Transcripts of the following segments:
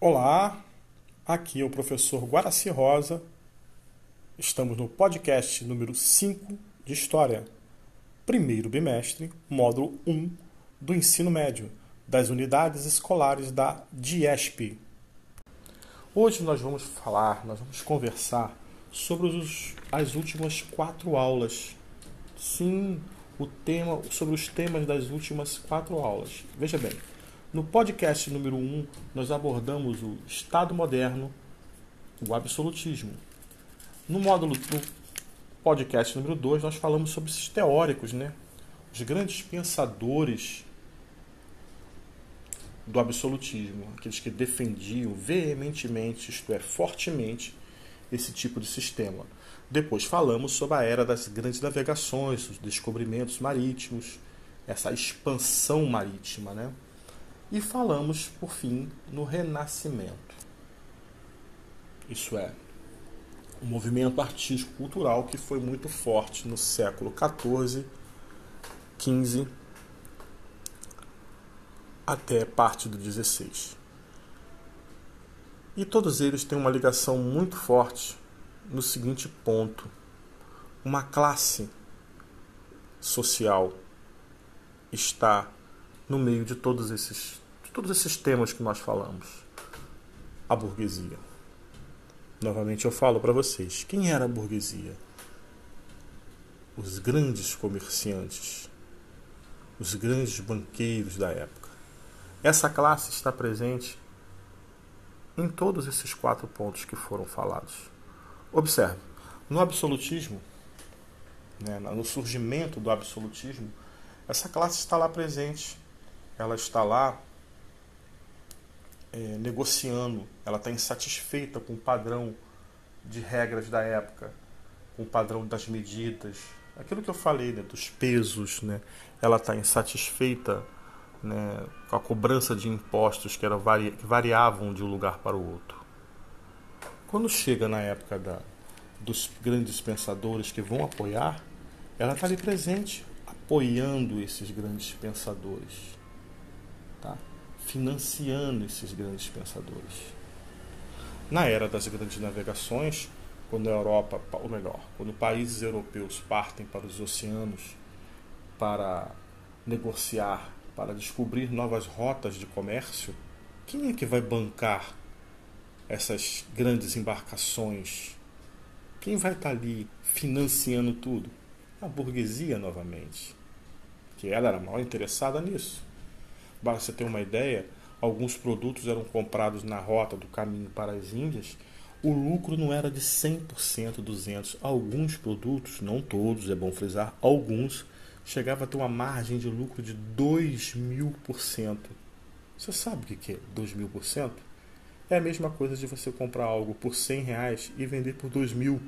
Olá, aqui é o professor Guaraci Rosa. Estamos no podcast número 5 de História, primeiro bimestre, módulo 1 do ensino médio, das unidades escolares da DIESP. Hoje nós vamos falar, nós vamos conversar sobre os, as últimas quatro aulas. Sim, o tema, sobre os temas das últimas quatro aulas. Veja bem, no podcast número 1, nós abordamos o Estado moderno, o absolutismo. No módulo no podcast número 2, nós falamos sobre esses teóricos, né? Os grandes pensadores do absolutismo, aqueles que defendiam veementemente, isto é, fortemente, esse tipo de sistema. Depois falamos sobre a era das grandes navegações, os descobrimentos marítimos, essa expansão marítima, né? E falamos, por fim, no Renascimento. Isso é, um movimento artístico-cultural que foi muito forte no século XIV, XV até parte do XVI. E todos eles têm uma ligação muito forte no seguinte ponto: uma classe social está no meio de todos esses todos esses temas que nós falamos. A burguesia. Novamente eu falo para vocês, quem era a burguesia? Os grandes comerciantes, os grandes banqueiros da época. Essa classe está presente em todos esses quatro pontos que foram falados. Observe, no absolutismo, né, no surgimento do absolutismo, essa classe está lá presente. Ela está lá é, negociando, ela está insatisfeita com o padrão de regras da época, com o padrão das medidas, aquilo que eu falei, né, dos pesos, né, ela está insatisfeita né, com a cobrança de impostos que, era vari, que variavam de um lugar para o outro. Quando chega na época da, dos grandes pensadores que vão apoiar, ela está ali presente, apoiando esses grandes pensadores. Tá? financiando esses grandes pensadores. Na era das grandes navegações, quando a Europa, ou melhor, quando países europeus partem para os oceanos para negociar, para descobrir novas rotas de comércio, quem é que vai bancar essas grandes embarcações? Quem vai estar ali financiando tudo? A burguesia novamente, que ela era mal interessada nisso. Para você ter uma ideia, alguns produtos eram comprados na rota do caminho para as Índias, o lucro não era de 100%, 200%. Alguns produtos, não todos, é bom frisar, alguns, chegava a ter uma margem de lucro de 2 mil por cento. Você sabe o que é 2 mil por cento? É a mesma coisa de você comprar algo por 100 reais e vender por 2 mil.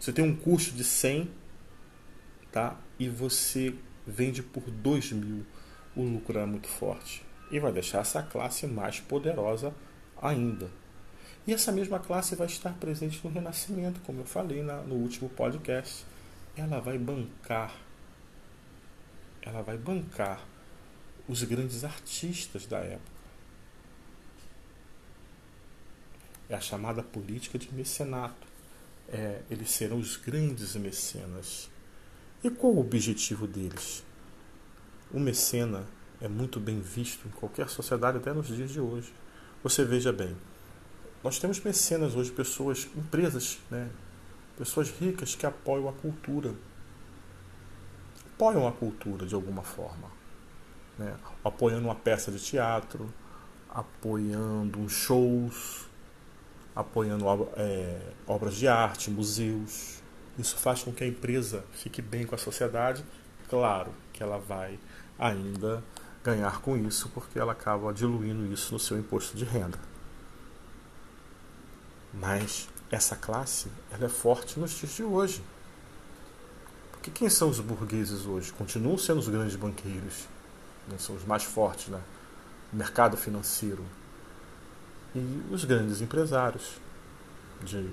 Você tem um custo de 100, tá? E você vende por 2 mil, o lucro é muito forte e vai deixar essa classe mais poderosa ainda. E essa mesma classe vai estar presente no Renascimento, como eu falei na, no último podcast. Ela vai bancar, ela vai bancar os grandes artistas da época. É a chamada política de mecenato. É, eles serão os grandes mecenas e qual o objetivo deles? O mecena é muito bem visto em qualquer sociedade, até nos dias de hoje. Você veja bem, nós temos mecenas hoje, pessoas, empresas, né? pessoas ricas que apoiam a cultura. Apoiam a cultura de alguma forma. Né? Apoiando uma peça de teatro, apoiando shows, apoiando é, obras de arte, museus. Isso faz com que a empresa fique bem com a sociedade. Claro que ela vai ainda ganhar com isso, porque ela acaba diluindo isso no seu imposto de renda. Mas essa classe ela é forte nos dias de hoje. Porque quem são os burgueses hoje? Continuam sendo os grandes banqueiros, né? são os mais fortes no né? mercado financeiro. E os grandes empresários de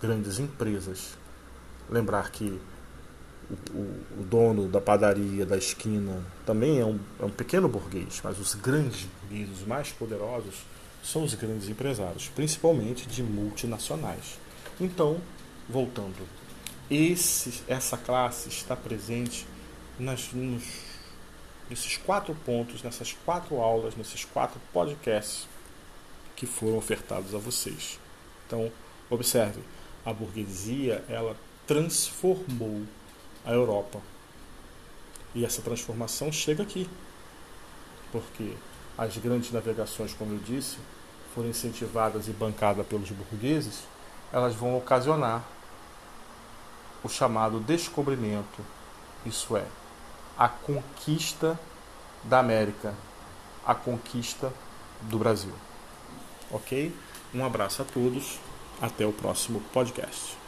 grandes empresas Lembrar que o, o, dono da padaria da esquina também é um, é um pequeno burguês, mas os grandes burgueses, os mais poderosos, são os grandes empresários, principalmente de multinacionais. Então, voltando, esse, essa classe está presente nas, nos, nesses quatro pontos, nessas quatro aulas, nesses quatro podcasts que foram ofertados a vocês. Então, observe, a burguesia ela transformou a Europa. E essa transformação chega aqui. Porque as grandes navegações, como eu disse, foram incentivadas e bancadas pelos burgueses, elas vão ocasionar o chamado descobrimento, isso é, a conquista da América, a conquista do Brasil. Ok? Um abraço a todos, até o próximo podcast.